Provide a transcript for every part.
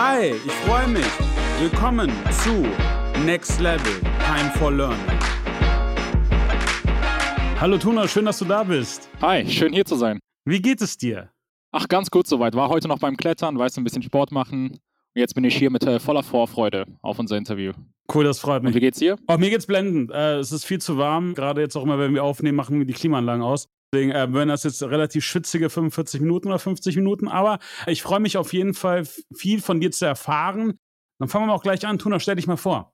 Hi, ich freue mich. Willkommen zu Next Level Time for Learning. Hallo Tuna, schön, dass du da bist. Hi, schön hier zu sein. Wie geht es dir? Ach, ganz gut soweit. War heute noch beim Klettern, weißt du, ein bisschen Sport machen. Und jetzt bin ich hier mit äh, voller Vorfreude auf unser Interview. Cool, das freut mich. Und wie geht's dir? Oh, mir geht's blendend. Äh, es ist viel zu warm. Gerade jetzt auch immer, wenn wir aufnehmen, machen wir die Klimaanlagen aus. Deswegen äh, werden das jetzt relativ schwitzige 45 Minuten oder 50 Minuten. Aber ich freue mich auf jeden Fall, viel von dir zu erfahren. Dann fangen wir auch gleich an. Tuna, stell dich mal vor.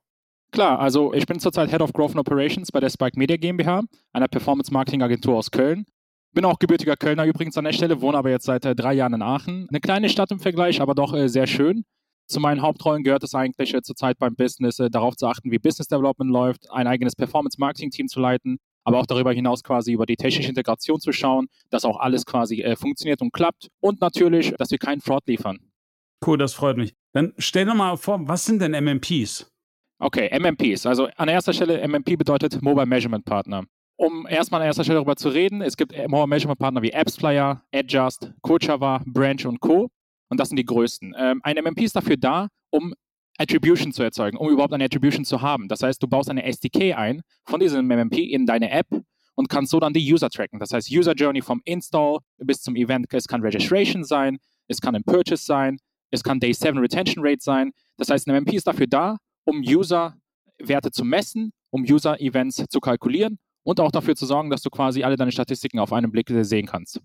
Klar, also ich bin zurzeit Head of Growth and Operations bei der Spike Media GmbH, einer Performance-Marketing-Agentur aus Köln. Bin auch gebürtiger Kölner übrigens an der Stelle, wohne aber jetzt seit äh, drei Jahren in Aachen. Eine kleine Stadt im Vergleich, aber doch äh, sehr schön. Zu meinen Hauptrollen gehört es eigentlich äh, zurzeit beim Business, äh, darauf zu achten, wie Business Development läuft, ein eigenes Performance-Marketing-Team zu leiten, aber auch darüber hinaus quasi über die technische Integration zu schauen, dass auch alles quasi äh, funktioniert und klappt und natürlich, dass wir keinen Fraud liefern. Cool, das freut mich. Dann stell doch mal vor, was sind denn MMPs? Okay, MMPs. Also an erster Stelle, MMP bedeutet Mobile Measurement Partner. Um erstmal an erster Stelle darüber zu reden, es gibt Mobile Measurement Partner wie AppsFlyer, Adjust, Coachava, Branch und Co. Und das sind die größten. Ähm, ein MMP ist dafür da, um Attribution zu erzeugen, um überhaupt eine Attribution zu haben. Das heißt, du baust eine SDK ein von diesem MMP in deine App und kannst so dann die User tracken. Das heißt, User Journey vom Install bis zum Event. Es kann Registration sein, es kann ein Purchase sein, es kann Day 7 Retention Rate sein. Das heißt, ein MMP ist dafür da, um User-Werte zu messen, um User-Events zu kalkulieren und auch dafür zu sorgen, dass du quasi alle deine Statistiken auf einen Blick sehen kannst.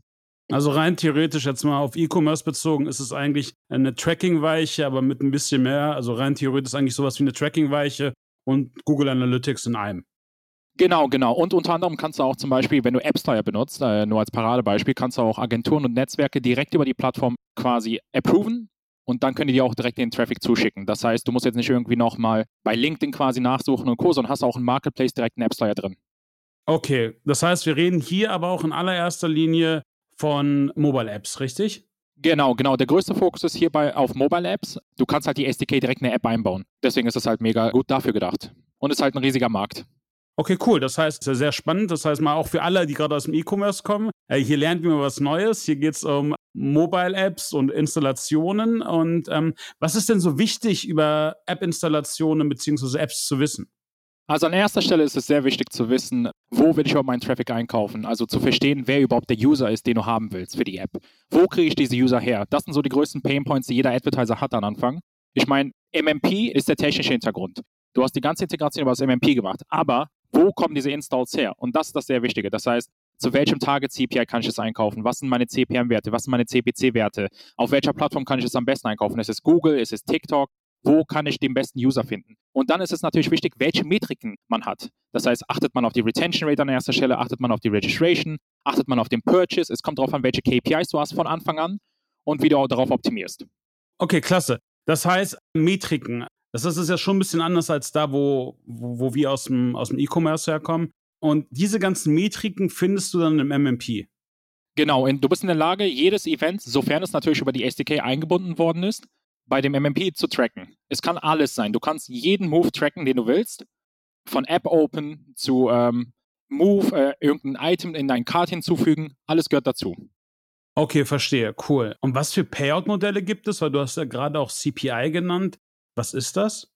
Also rein theoretisch jetzt mal auf E-Commerce bezogen, ist es eigentlich eine Tracking-Weiche, aber mit ein bisschen mehr. Also rein theoretisch ist eigentlich sowas wie eine Tracking-Weiche und Google Analytics in einem. Genau, genau. Und unter anderem kannst du auch zum Beispiel, wenn du AppsFlyer benutzt, äh, nur als Paradebeispiel, kannst du auch Agenturen und Netzwerke direkt über die Plattform quasi approven und dann können die dir auch direkt den Traffic zuschicken. Das heißt, du musst jetzt nicht irgendwie nochmal bei LinkedIn quasi nachsuchen und Co., sondern hast auch einen Marketplace direkt einen AppsFlyer drin. Okay, das heißt, wir reden hier aber auch in allererster Linie von Mobile Apps, richtig? Genau, genau. Der größte Fokus ist hierbei auf Mobile Apps. Du kannst halt die SDK direkt in eine App einbauen. Deswegen ist es halt mega gut dafür gedacht. Und ist halt ein riesiger Markt. Okay, cool. Das heißt, sehr, sehr spannend. Das heißt mal auch für alle, die gerade aus dem E-Commerce kommen. Äh, hier lernt man was Neues. Hier geht es um Mobile-Apps und Installationen. Und ähm, was ist denn so wichtig über App-Installationen bzw. Apps zu wissen? Also an erster Stelle ist es sehr wichtig zu wissen, wo will ich überhaupt meinen Traffic einkaufen? Also zu verstehen, wer überhaupt der User ist, den du haben willst für die App. Wo kriege ich diese User her? Das sind so die größten Painpoints, die jeder Advertiser hat am Anfang. Ich meine, MMP ist der technische Hintergrund. Du hast die ganze Integration über das MMP gemacht, aber wo kommen diese Installs her? Und das ist das sehr Wichtige. Das heißt, zu welchem Target CPI kann ich es einkaufen? Was sind meine CPM-Werte? Was sind meine CPC-Werte? Auf welcher Plattform kann ich es am besten einkaufen? Ist es Google? Ist es TikTok? Wo kann ich den besten User finden? Und dann ist es natürlich wichtig, welche Metriken man hat. Das heißt, achtet man auf die Retention Rate an erster Stelle, achtet man auf die Registration, achtet man auf den Purchase. Es kommt darauf an, welche KPIs du hast von Anfang an und wie du auch darauf optimierst. Okay, klasse. Das heißt, Metriken, das ist ja schon ein bisschen anders als da, wo, wo, wo wir aus dem, aus dem E-Commerce herkommen. Und diese ganzen Metriken findest du dann im MMP. Genau, und du bist in der Lage, jedes Event, sofern es natürlich über die SDK eingebunden worden ist, bei dem MMP zu tracken. Es kann alles sein. Du kannst jeden Move tracken, den du willst. Von App Open zu ähm, Move, äh, irgendein Item in dein Card hinzufügen. Alles gehört dazu. Okay, verstehe. Cool. Und was für Payout-Modelle gibt es? Weil du hast ja gerade auch CPI genannt. Was ist das?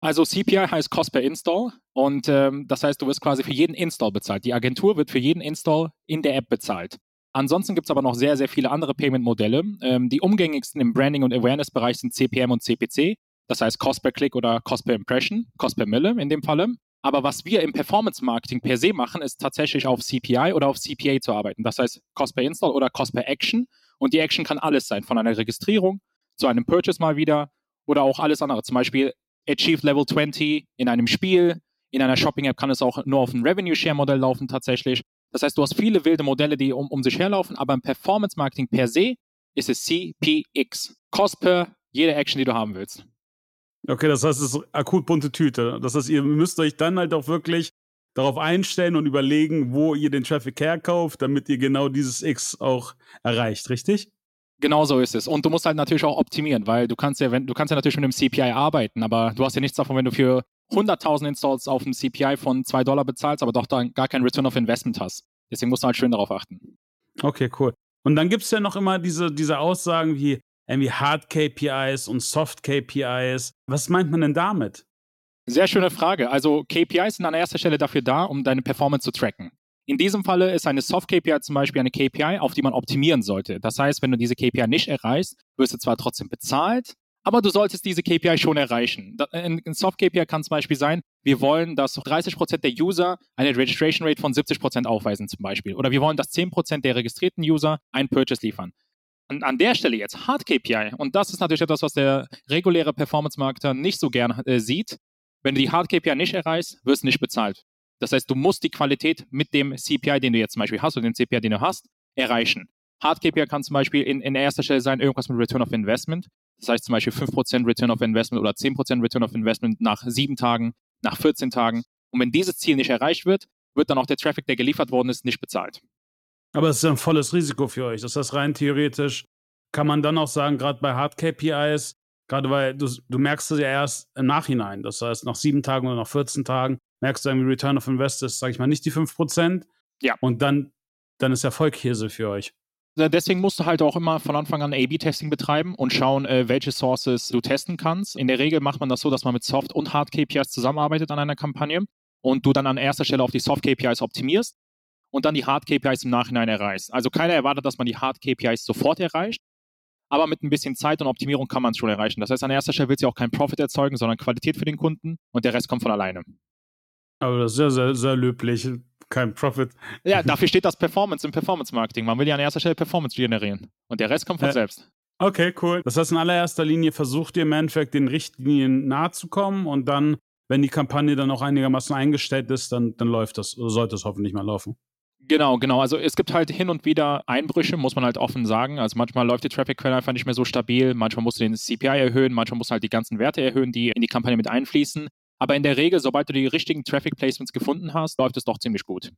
Also CPI heißt Cost per Install und ähm, das heißt, du wirst quasi für jeden Install bezahlt. Die Agentur wird für jeden Install in der App bezahlt. Ansonsten gibt es aber noch sehr, sehr viele andere Payment-Modelle. Ähm, die umgängigsten im Branding- und Awareness-Bereich sind CPM und CPC. Das heißt Cost per Click oder Cost per Impression, Cost per Mille in dem Falle. Aber was wir im Performance-Marketing per se machen, ist tatsächlich auf CPI oder auf CPA zu arbeiten. Das heißt Cost per Install oder Cost per Action. Und die Action kann alles sein, von einer Registrierung zu einem Purchase mal wieder oder auch alles andere. Zum Beispiel Achieve Level 20 in einem Spiel. In einer Shopping-App kann es auch nur auf ein Revenue-Share-Modell laufen tatsächlich. Das heißt, du hast viele wilde Modelle, die um, um sich herlaufen, aber im Performance Marketing per se ist es CPX. Cost per jede Action, die du haben willst. Okay, das heißt, es ist akut bunte Tüte. Das heißt, ihr müsst euch dann halt auch wirklich darauf einstellen und überlegen, wo ihr den Traffic herkauft, damit ihr genau dieses X auch erreicht, richtig? Genau so ist es. Und du musst halt natürlich auch optimieren, weil du kannst ja, wenn, du kannst ja natürlich mit einem CPI arbeiten, aber du hast ja nichts davon, wenn du für 100.000 Installs auf einem CPI von 2 Dollar bezahlst, aber doch dann gar kein Return of Investment hast. Deswegen musst du halt schön darauf achten. Okay, cool. Und dann gibt es ja noch immer diese, diese Aussagen wie, irgendwie Hard KPIs und Soft KPIs. Was meint man denn damit? Sehr schöne Frage. Also KPIs sind an erster Stelle dafür da, um deine Performance zu tracken. In diesem Falle ist eine Soft-KPI zum Beispiel eine KPI, auf die man optimieren sollte. Das heißt, wenn du diese KPI nicht erreichst, wirst du zwar trotzdem bezahlt, aber du solltest diese KPI schon erreichen. Ein Soft-KPI kann zum Beispiel sein, wir wollen, dass 30% der User eine Registration Rate von 70% aufweisen zum Beispiel. Oder wir wollen, dass 10% der registrierten User einen Purchase liefern. Und an der Stelle jetzt Hard KPI, und das ist natürlich etwas, was der reguläre Performance-Marketer nicht so gern äh, sieht. Wenn du die Hard KPI nicht erreichst, wirst du nicht bezahlt. Das heißt, du musst die Qualität mit dem CPI, den du jetzt zum Beispiel hast, oder dem CPI, den du hast, erreichen. Hard KPI kann zum Beispiel in, in erster Stelle sein, irgendwas mit Return of Investment. Das heißt zum Beispiel 5% Return of Investment oder 10% Return of Investment nach sieben Tagen, nach 14 Tagen. Und wenn dieses Ziel nicht erreicht wird, wird dann auch der Traffic, der geliefert worden ist, nicht bezahlt. Aber es ist ein volles Risiko für euch. Das heißt, rein theoretisch kann man dann auch sagen, gerade bei Hard KPIs, gerade weil du, du merkst es ja erst im Nachhinein. Das heißt, nach sieben Tagen oder nach 14 Tagen merkst du irgendwie Return of Investors, sage ich mal, nicht die 5%. Ja. Und dann, dann ist Erfolg Käse für euch. Deswegen musst du halt auch immer von Anfang an A-B-Testing betreiben und schauen, äh, welche Sources du testen kannst. In der Regel macht man das so, dass man mit Soft- und Hard-KPIs zusammenarbeitet an einer Kampagne und du dann an erster Stelle auf die Soft-KPIs optimierst und dann die Hard-KPIs im Nachhinein erreichst. Also keiner erwartet, dass man die Hard-KPIs sofort erreicht, aber mit ein bisschen Zeit und Optimierung kann man es schon erreichen. Das heißt, an erster Stelle willst du auch keinen Profit erzeugen, sondern Qualität für den Kunden und der Rest kommt von alleine. Aber das ist sehr, sehr, sehr löblich. Kein Profit. Ja, dafür steht das Performance im Performance-Marketing. Man will ja an erster Stelle Performance generieren. Und der Rest kommt von äh, selbst. Okay, cool. Das heißt, in allererster Linie versucht ihr im Endeffekt den Richtlinien nahe zu kommen und dann, wenn die Kampagne dann auch einigermaßen eingestellt ist, dann, dann läuft das, oder sollte es hoffentlich mal laufen. Genau, genau. Also es gibt halt hin und wieder Einbrüche, muss man halt offen sagen. Also manchmal läuft die Traffic-Quelle einfach nicht mehr so stabil, manchmal musst du den CPI erhöhen, manchmal musst du halt die ganzen Werte erhöhen, die in die Kampagne mit einfließen. Aber in der Regel, sobald du die richtigen Traffic Placements gefunden hast, läuft es doch ziemlich gut.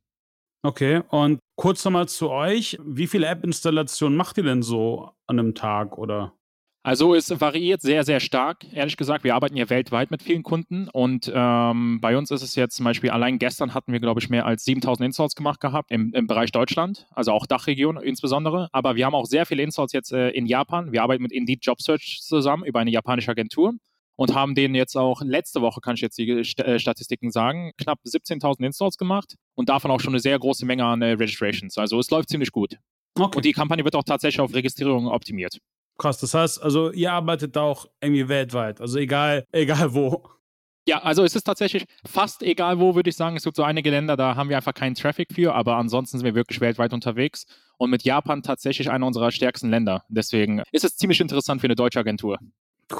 Okay, und kurz nochmal zu euch. Wie viele App-Installationen macht ihr denn so an einem Tag oder? Also es variiert sehr, sehr stark. Ehrlich gesagt, wir arbeiten ja weltweit mit vielen Kunden und ähm, bei uns ist es jetzt zum Beispiel, allein gestern hatten wir, glaube ich, mehr als 7000 Installs gemacht gehabt im, im Bereich Deutschland, also auch Dachregion insbesondere. Aber wir haben auch sehr viele Installs jetzt äh, in Japan. Wir arbeiten mit Indeed Job Search zusammen über eine japanische Agentur und haben denen jetzt auch letzte Woche, kann ich jetzt die äh, Statistiken sagen, knapp 17.000 Installs gemacht und davon auch schon eine sehr große Menge an äh, Registrations. Also es läuft ziemlich gut. Okay. Und die Kampagne wird auch tatsächlich auf Registrierung optimiert. Krass, das heißt, also ihr arbeitet da auch irgendwie weltweit, also egal, egal wo. Ja, also es ist tatsächlich fast egal wo, würde ich sagen. Es gibt so einige Länder, da haben wir einfach keinen Traffic für, aber ansonsten sind wir wirklich weltweit unterwegs und mit Japan tatsächlich einer unserer stärksten Länder. Deswegen ist es ziemlich interessant für eine deutsche Agentur.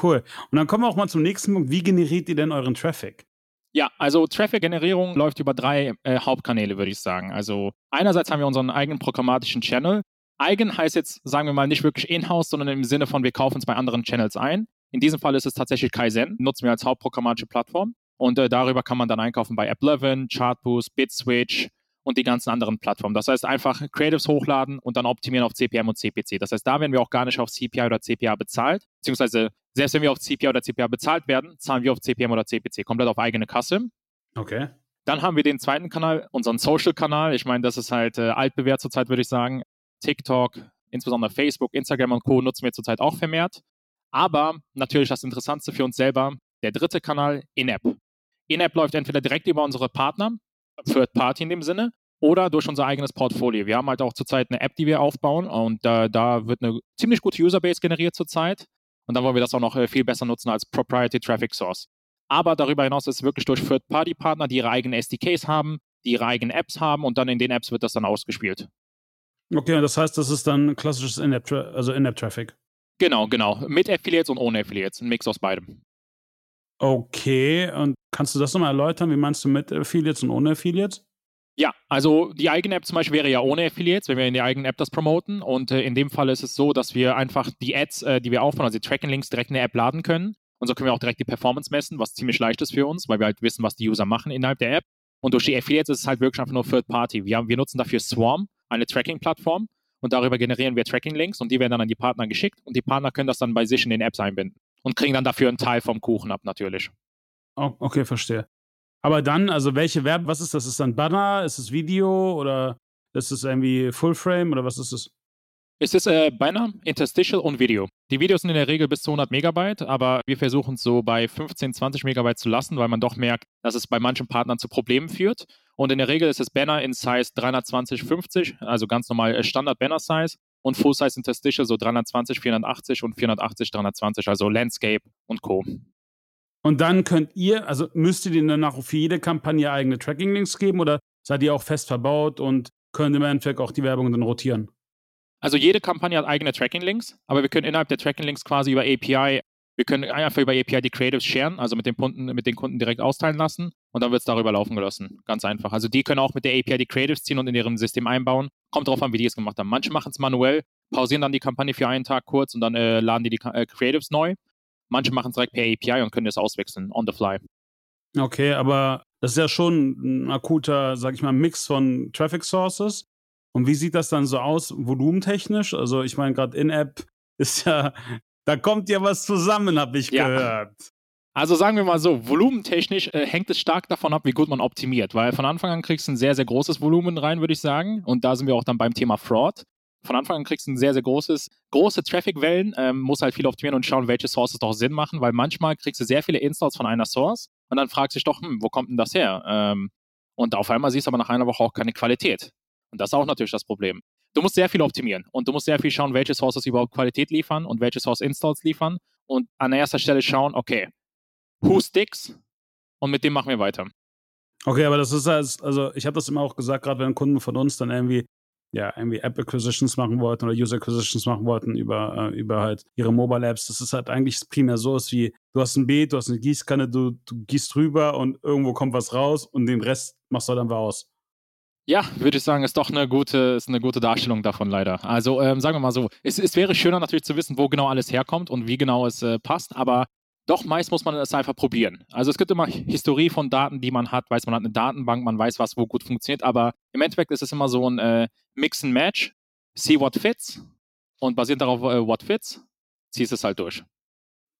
Cool. Und dann kommen wir auch mal zum nächsten Punkt. Wie generiert ihr denn euren Traffic? Ja, also Traffic-Generierung läuft über drei äh, Hauptkanäle, würde ich sagen. Also einerseits haben wir unseren eigenen programmatischen Channel. Eigen heißt jetzt, sagen wir mal, nicht wirklich in-house, sondern im Sinne von, wir kaufen es bei anderen Channels ein. In diesem Fall ist es tatsächlich Kaizen, nutzen wir als hauptprogrammatische Plattform. Und äh, darüber kann man dann einkaufen bei AppLevin, Chartboost, BitSwitch, und die ganzen anderen Plattformen. Das heißt, einfach Creatives hochladen und dann optimieren auf CPM und CPC. Das heißt, da werden wir auch gar nicht auf CPI oder CPA bezahlt, beziehungsweise selbst wenn wir auf CPI oder CPA bezahlt werden, zahlen wir auf CPM oder CPC, komplett auf eigene Kasse. Okay. Dann haben wir den zweiten Kanal, unseren Social-Kanal. Ich meine, das ist halt äh, altbewährt zurzeit, würde ich sagen. TikTok, insbesondere Facebook, Instagram und Co. nutzen wir zurzeit auch vermehrt. Aber natürlich das Interessantste für uns selber, der dritte Kanal, In-App. In-App läuft entweder direkt über unsere Partner, Third Party in dem Sinne, oder durch unser eigenes Portfolio. Wir haben halt auch zurzeit eine App, die wir aufbauen und äh, da wird eine ziemlich gute Userbase generiert zurzeit und dann wollen wir das auch noch äh, viel besser nutzen als Proprietary Traffic Source. Aber darüber hinaus ist es wirklich durch Third-Party-Partner, die ihre eigenen SDKs haben, die ihre eigenen Apps haben und dann in den Apps wird das dann ausgespielt. Okay, das heißt, das ist dann klassisches In-App, also In-App-Traffic. Genau, genau. Mit Affiliates und ohne Affiliates. Ein Mix aus beidem. Okay, und kannst du das nochmal erläutern? Wie meinst du mit Affiliates und ohne Affiliates? Ja, also die eigene App zum Beispiel wäre ja ohne Affiliates, wenn wir in der eigenen App das promoten. Und äh, in dem Fall ist es so, dass wir einfach die Ads, äh, die wir aufbauen, also die Tracking-Links direkt in der App laden können. Und so können wir auch direkt die Performance messen, was ziemlich leicht ist für uns, weil wir halt wissen, was die User machen innerhalb der App. Und durch die Affiliates ist es halt wirklich einfach nur Third Party. Wir, wir nutzen dafür Swarm, eine Tracking-Plattform. Und darüber generieren wir Tracking-Links und die werden dann an die Partner geschickt und die Partner können das dann bei sich in den Apps einbinden und kriegen dann dafür einen Teil vom Kuchen ab, natürlich. Oh, okay, verstehe. Aber dann, also welche Verb, was ist das? Ist das dann Banner? Ist es Video oder ist es irgendwie Full Frame oder was ist es? Es ist äh, Banner, Interstitial und Video. Die Videos sind in der Regel bis zu 100 Megabyte, aber wir versuchen es so bei 15, 20 Megabyte zu lassen, weil man doch merkt, dass es bei manchen Partnern zu Problemen führt. Und in der Regel ist das Banner in Size 320, 50, also ganz normal äh, Standard Banner Size und Full Size Interstitial so 320, 480 und 480, 320, also Landscape und Co. Und dann könnt ihr, also müsst ihr dann auch für jede Kampagne eigene Tracking-Links geben oder seid ihr auch fest verbaut und könnt im Endeffekt auch die Werbung dann rotieren? Also jede Kampagne hat eigene Tracking-Links, aber wir können innerhalb der Tracking-Links quasi über API, wir können einfach über API die Creatives sharen, also mit den Kunden, mit den Kunden direkt austeilen lassen und dann wird es darüber laufen gelassen. Ganz einfach. Also die können auch mit der API die Creatives ziehen und in ihrem System einbauen. Kommt drauf an, wie die es gemacht haben. Manche machen es manuell, pausieren dann die Kampagne für einen Tag kurz und dann äh, laden die die äh, Creatives neu. Manche machen es direkt per API und können das auswechseln, on the fly. Okay, aber das ist ja schon ein akuter, sag ich mal, Mix von Traffic Sources. Und wie sieht das dann so aus, volumentechnisch? Also, ich meine, gerade In-App ist ja, da kommt ja was zusammen, habe ich ja. gehört. Also sagen wir mal so, volumentechnisch äh, hängt es stark davon ab, wie gut man optimiert, weil von Anfang an kriegst du ein sehr, sehr großes Volumen rein, würde ich sagen. Und da sind wir auch dann beim Thema Fraud. Von Anfang an kriegst du ein sehr, sehr großes, große Traffic-Wellen, ähm, muss halt viel optimieren und schauen, welche Sources doch Sinn machen, weil manchmal kriegst du sehr viele Installs von einer Source und dann fragst du dich doch, hm, wo kommt denn das her? Ähm, und auf einmal siehst du aber nach einer Woche auch keine Qualität. Und das ist auch natürlich das Problem. Du musst sehr viel optimieren und du musst sehr viel schauen, welche Sources überhaupt Qualität liefern und welche Source Installs liefern und an erster Stelle schauen, okay, who sticks und mit dem machen wir weiter. Okay, aber das ist also ich habe das immer auch gesagt, gerade wenn Kunden von uns dann irgendwie ja, irgendwie App Acquisitions machen wollten oder User Acquisitions machen wollten über, äh, über halt ihre Mobile Apps. Das ist halt eigentlich primär so, ist wie, du hast ein Beet, du hast eine Gießkanne, du, du gießt drüber und irgendwo kommt was raus und den Rest machst du dann aus. Ja, würde ich sagen, ist doch eine gute, ist eine gute Darstellung davon leider. Also ähm, sagen wir mal so, es, es, wäre schöner natürlich zu wissen, wo genau alles herkommt und wie genau es äh, passt, aber doch meist muss man es einfach probieren. Also es gibt immer Historie von Daten, die man hat, weiß man hat eine Datenbank, man weiß, was wo gut funktioniert, aber im Endeffekt ist es immer so ein äh, Mix and Match, see what fits und basierend darauf, äh, what fits, ziehst es halt durch.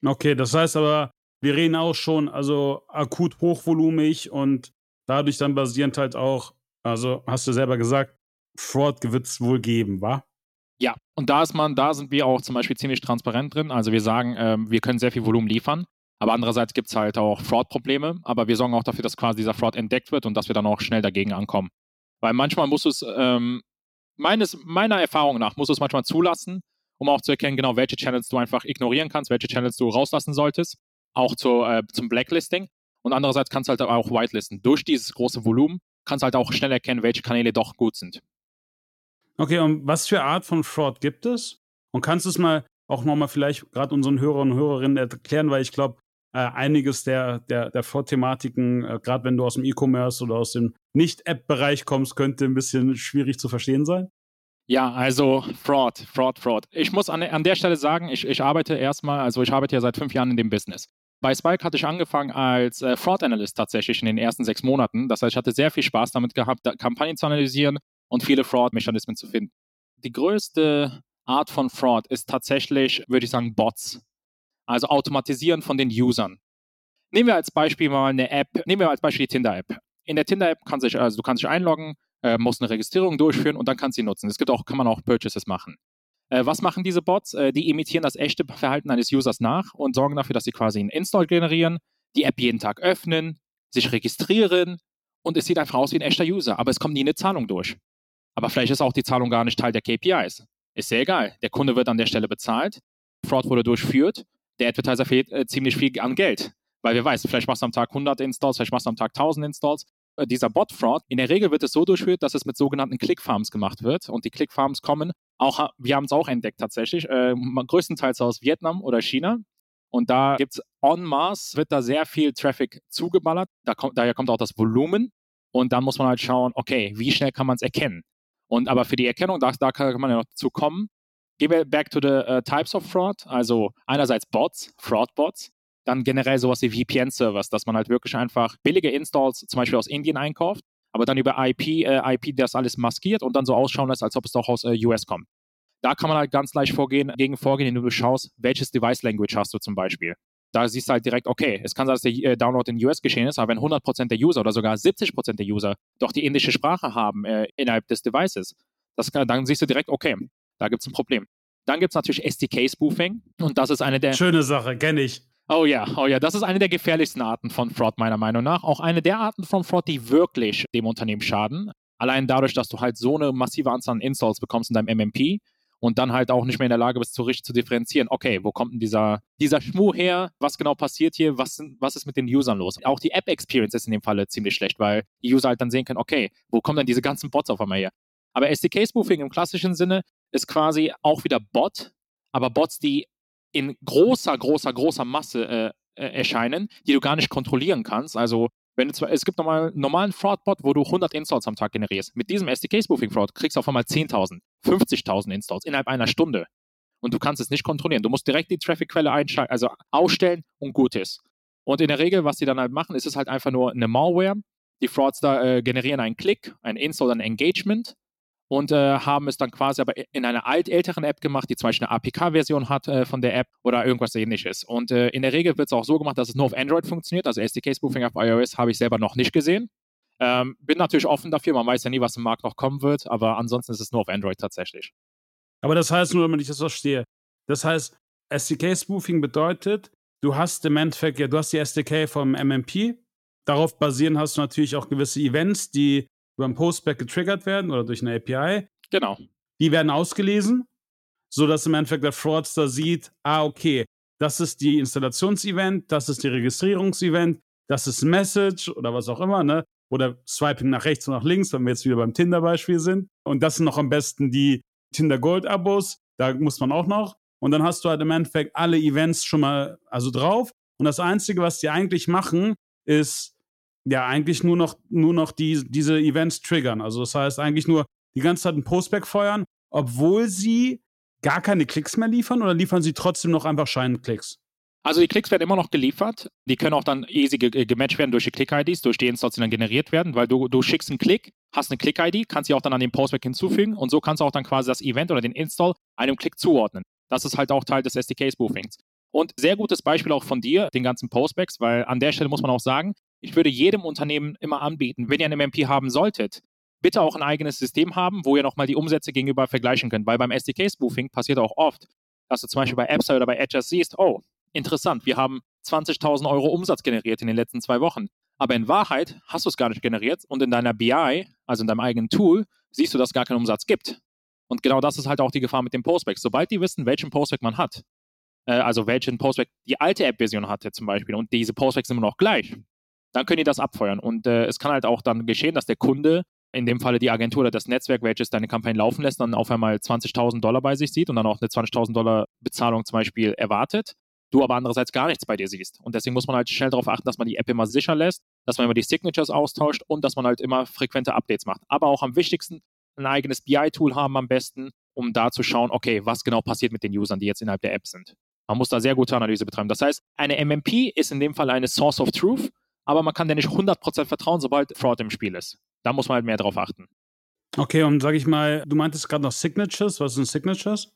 Okay, das heißt aber, wir reden auch schon, also akut hochvolumig und dadurch dann basierend halt auch also hast du selber gesagt, Fraud wird es wohl geben, wa? Ja, und da ist man, da sind wir auch zum Beispiel ziemlich transparent drin. Also wir sagen, ähm, wir können sehr viel Volumen liefern, aber andererseits gibt es halt auch Fraud-Probleme, aber wir sorgen auch dafür, dass quasi dieser Fraud entdeckt wird und dass wir dann auch schnell dagegen ankommen. Weil manchmal muss es, ähm, meines, meiner Erfahrung nach, muss es manchmal zulassen, um auch zu erkennen, genau welche Channels du einfach ignorieren kannst, welche Channels du rauslassen solltest, auch zu, äh, zum Blacklisting. Und andererseits kannst du halt auch whitelisten. Durch dieses große Volumen kannst halt auch schnell erkennen, welche Kanäle doch gut sind. Okay, und was für Art von Fraud gibt es? Und kannst du es mal auch nochmal vielleicht gerade unseren Hörern und Hörerinnen erklären, weil ich glaube, äh, einiges der, der, der Fraud-Thematiken, äh, gerade wenn du aus dem E-Commerce oder aus dem Nicht-App-Bereich kommst, könnte ein bisschen schwierig zu verstehen sein. Ja, also Fraud, Fraud, Fraud. Ich muss an, an der Stelle sagen, ich, ich arbeite erstmal, also ich arbeite ja seit fünf Jahren in dem Business. Bei Spike hatte ich angefangen als äh, Fraud Analyst tatsächlich in den ersten sechs Monaten. Das heißt, ich hatte sehr viel Spaß damit gehabt, Kampagnen zu analysieren und viele Fraud-Mechanismen zu finden. Die größte Art von Fraud ist tatsächlich, würde ich sagen, Bots. Also Automatisieren von den Usern. Nehmen wir als Beispiel mal eine App, nehmen wir als Beispiel die Tinder-App. In der Tinder-App kannst du also du kannst dich einloggen, äh, musst eine Registrierung durchführen und dann kannst du sie nutzen. Es gibt auch, kann man auch Purchases machen. Äh, was machen diese Bots? Äh, die imitieren das echte Verhalten eines Users nach und sorgen dafür, dass sie quasi einen Install generieren, die App jeden Tag öffnen, sich registrieren und es sieht einfach aus wie ein echter User, aber es kommt nie eine Zahlung durch. Aber vielleicht ist auch die Zahlung gar nicht Teil der KPIs. Ist sehr egal. Der Kunde wird an der Stelle bezahlt, Fraud wurde durchführt, der Advertiser fehlt äh, ziemlich viel an Geld. Weil wir weiß, vielleicht machst du am Tag 100 Installs, vielleicht machst du am Tag 1000 Installs. Äh, dieser Bot-Fraud, in der Regel wird es so durchführt, dass es mit sogenannten Click-Farms gemacht wird. Und die Click-Farms kommen auch, wir haben es auch entdeckt tatsächlich, äh, größtenteils aus Vietnam oder China. Und da gibt es en masse, wird da sehr viel Traffic zugeballert. Da kommt, daher kommt auch das Volumen. Und dann muss man halt schauen, okay, wie schnell kann man es erkennen? Und aber für die Erkennung, da, da kann man ja noch zu kommen. Gehen wir back to the uh, types of fraud. Also einerseits Bots, Fraud-Bots, dann generell sowas wie VPN-Servers, dass man halt wirklich einfach billige Installs zum Beispiel aus Indien einkauft aber dann über IP, äh, IP das alles maskiert und dann so ausschauen lässt, als ob es doch aus äh, US kommt. Da kann man halt ganz leicht vorgehen, gegen vorgehen, indem du schaust, welches Device Language hast du zum Beispiel. Da siehst du halt direkt, okay, es kann sein, dass der äh, Download in US geschehen ist, aber wenn 100% der User oder sogar 70% der User doch die indische Sprache haben äh, innerhalb des Devices, das kann, dann siehst du direkt, okay, Da gibt es ein Problem. Dann gibt es natürlich SDK-Spoofing und das ist eine der. Schöne Sache, kenne ich. Oh ja, oh ja, das ist eine der gefährlichsten Arten von Fraud, meiner Meinung nach. Auch eine der Arten von Fraud, die wirklich dem Unternehmen schaden. Allein dadurch, dass du halt so eine massive Anzahl an Installs bekommst in deinem MMP und dann halt auch nicht mehr in der Lage bist, so richtig zu differenzieren, okay, wo kommt denn dieser, dieser Schmuh her? Was genau passiert hier? Was, was ist mit den Usern los? Auch die App-Experience ist in dem Falle ziemlich schlecht, weil die User halt dann sehen können, okay, wo kommen denn diese ganzen Bots auf einmal her? Aber SDK-Spoofing im klassischen Sinne ist quasi auch wieder Bot, aber Bots, die in großer, großer, großer Masse äh, äh, erscheinen, die du gar nicht kontrollieren kannst. Also wenn du zwar, es gibt nochmal einen normalen Fraud-Bot, wo du 100 Installs am Tag generierst. Mit diesem SDK-Spoofing-Fraud kriegst du auf einmal 10.000, 50.000 Installs innerhalb einer Stunde. Und du kannst es nicht kontrollieren. Du musst direkt die Traffic-Quelle einschalten, also ausstellen und gut ist. Und in der Regel, was die dann halt machen, ist es halt einfach nur eine Malware. Die Fraudster äh, generieren einen Klick, ein Install, ein Engagement und äh, haben es dann quasi aber in einer altälteren App gemacht, die zum Beispiel eine APK-Version hat äh, von der App oder irgendwas ähnliches. Und äh, in der Regel wird es auch so gemacht, dass es nur auf Android funktioniert. Also SDK-Spoofing auf iOS habe ich selber noch nicht gesehen. Ähm, bin natürlich offen dafür, man weiß ja nie, was im Markt noch kommen wird, aber ansonsten ist es nur auf Android tatsächlich. Aber das heißt nur, damit ich das verstehe, das heißt, SDK-Spoofing bedeutet, du hast im Endeffekt, ja, du hast die SDK vom MMP, darauf basieren hast du natürlich auch gewisse Events, die über ein Postback getriggert werden oder durch eine API. Genau. Die werden ausgelesen, sodass im Endeffekt der Fraudster sieht, ah, okay, das ist die Installationsevent, das ist die Registrierungsevent, das ist Message oder was auch immer, ne? Oder Swiping nach rechts und nach links, wenn wir jetzt wieder beim Tinder-Beispiel sind. Und das sind noch am besten die Tinder Gold-Abos, da muss man auch noch. Und dann hast du halt im Endeffekt alle Events schon mal also drauf. Und das Einzige, was die eigentlich machen, ist ja eigentlich nur noch, nur noch die, diese Events triggern. Also das heißt eigentlich nur die ganze Zeit ein Postback feuern, obwohl sie gar keine Klicks mehr liefern oder liefern sie trotzdem noch einfach Scheinklicks? Also die Klicks werden immer noch geliefert. Die können auch dann easy ge gematcht werden durch die Click-IDs, durch die Installs, die dann generiert werden, weil du, du schickst einen Klick, hast eine Click-ID, kannst sie auch dann an den Postback hinzufügen und so kannst du auch dann quasi das Event oder den Install einem Klick zuordnen. Das ist halt auch Teil des SDK-Spoofings. Und sehr gutes Beispiel auch von dir, den ganzen Postbacks, weil an der Stelle muss man auch sagen, ich würde jedem Unternehmen immer anbieten, wenn ihr einen MMP haben solltet, bitte auch ein eigenes System haben, wo ihr nochmal die Umsätze gegenüber vergleichen könnt. Weil beim SDK-Spoofing passiert auch oft, dass du zum Beispiel bei AppStar oder bei Edgers siehst, oh, interessant, wir haben 20.000 Euro Umsatz generiert in den letzten zwei Wochen. Aber in Wahrheit hast du es gar nicht generiert und in deiner BI, also in deinem eigenen Tool, siehst du, dass es gar keinen Umsatz gibt. Und genau das ist halt auch die Gefahr mit dem Postback. Sobald die wissen, welchen Postback man hat, äh, also welchen Postback die alte App-Version hatte zum Beispiel und diese Postbacks sind immer noch gleich, dann können die das abfeuern. Und äh, es kann halt auch dann geschehen, dass der Kunde, in dem Falle die Agentur oder das Netzwerk, welches deine Kampagne laufen lässt, dann auf einmal 20.000 Dollar bei sich sieht und dann auch eine 20.000 Dollar Bezahlung zum Beispiel erwartet, du aber andererseits gar nichts bei dir siehst. Und deswegen muss man halt schnell darauf achten, dass man die App immer sicher lässt, dass man immer die Signatures austauscht und dass man halt immer frequente Updates macht. Aber auch am wichtigsten ein eigenes BI-Tool haben am besten, um da zu schauen, okay, was genau passiert mit den Usern, die jetzt innerhalb der App sind. Man muss da sehr gute Analyse betreiben. Das heißt, eine MMP ist in dem Fall eine Source of Truth aber man kann dir nicht 100% vertrauen, sobald Fraud im Spiel ist. Da muss man halt mehr drauf achten. Okay, und sag ich mal, du meintest gerade noch Signatures. Was sind Signatures?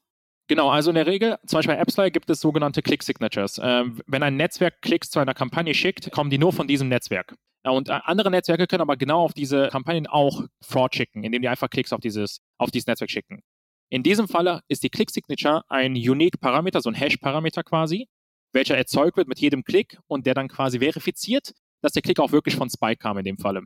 Genau, also in der Regel, zum Beispiel bei AppsFly gibt es sogenannte Click-Signatures. Ähm, wenn ein Netzwerk Klicks zu einer Kampagne schickt, kommen die nur von diesem Netzwerk. Und äh, andere Netzwerke können aber genau auf diese Kampagnen auch Fraud schicken, indem die einfach Klicks auf dieses, auf dieses Netzwerk schicken. In diesem Falle ist die Click-Signature ein Unique-Parameter, so ein Hash-Parameter quasi, welcher erzeugt wird mit jedem Klick und der dann quasi verifiziert, dass der Klick auch wirklich von Spike kam in dem Falle.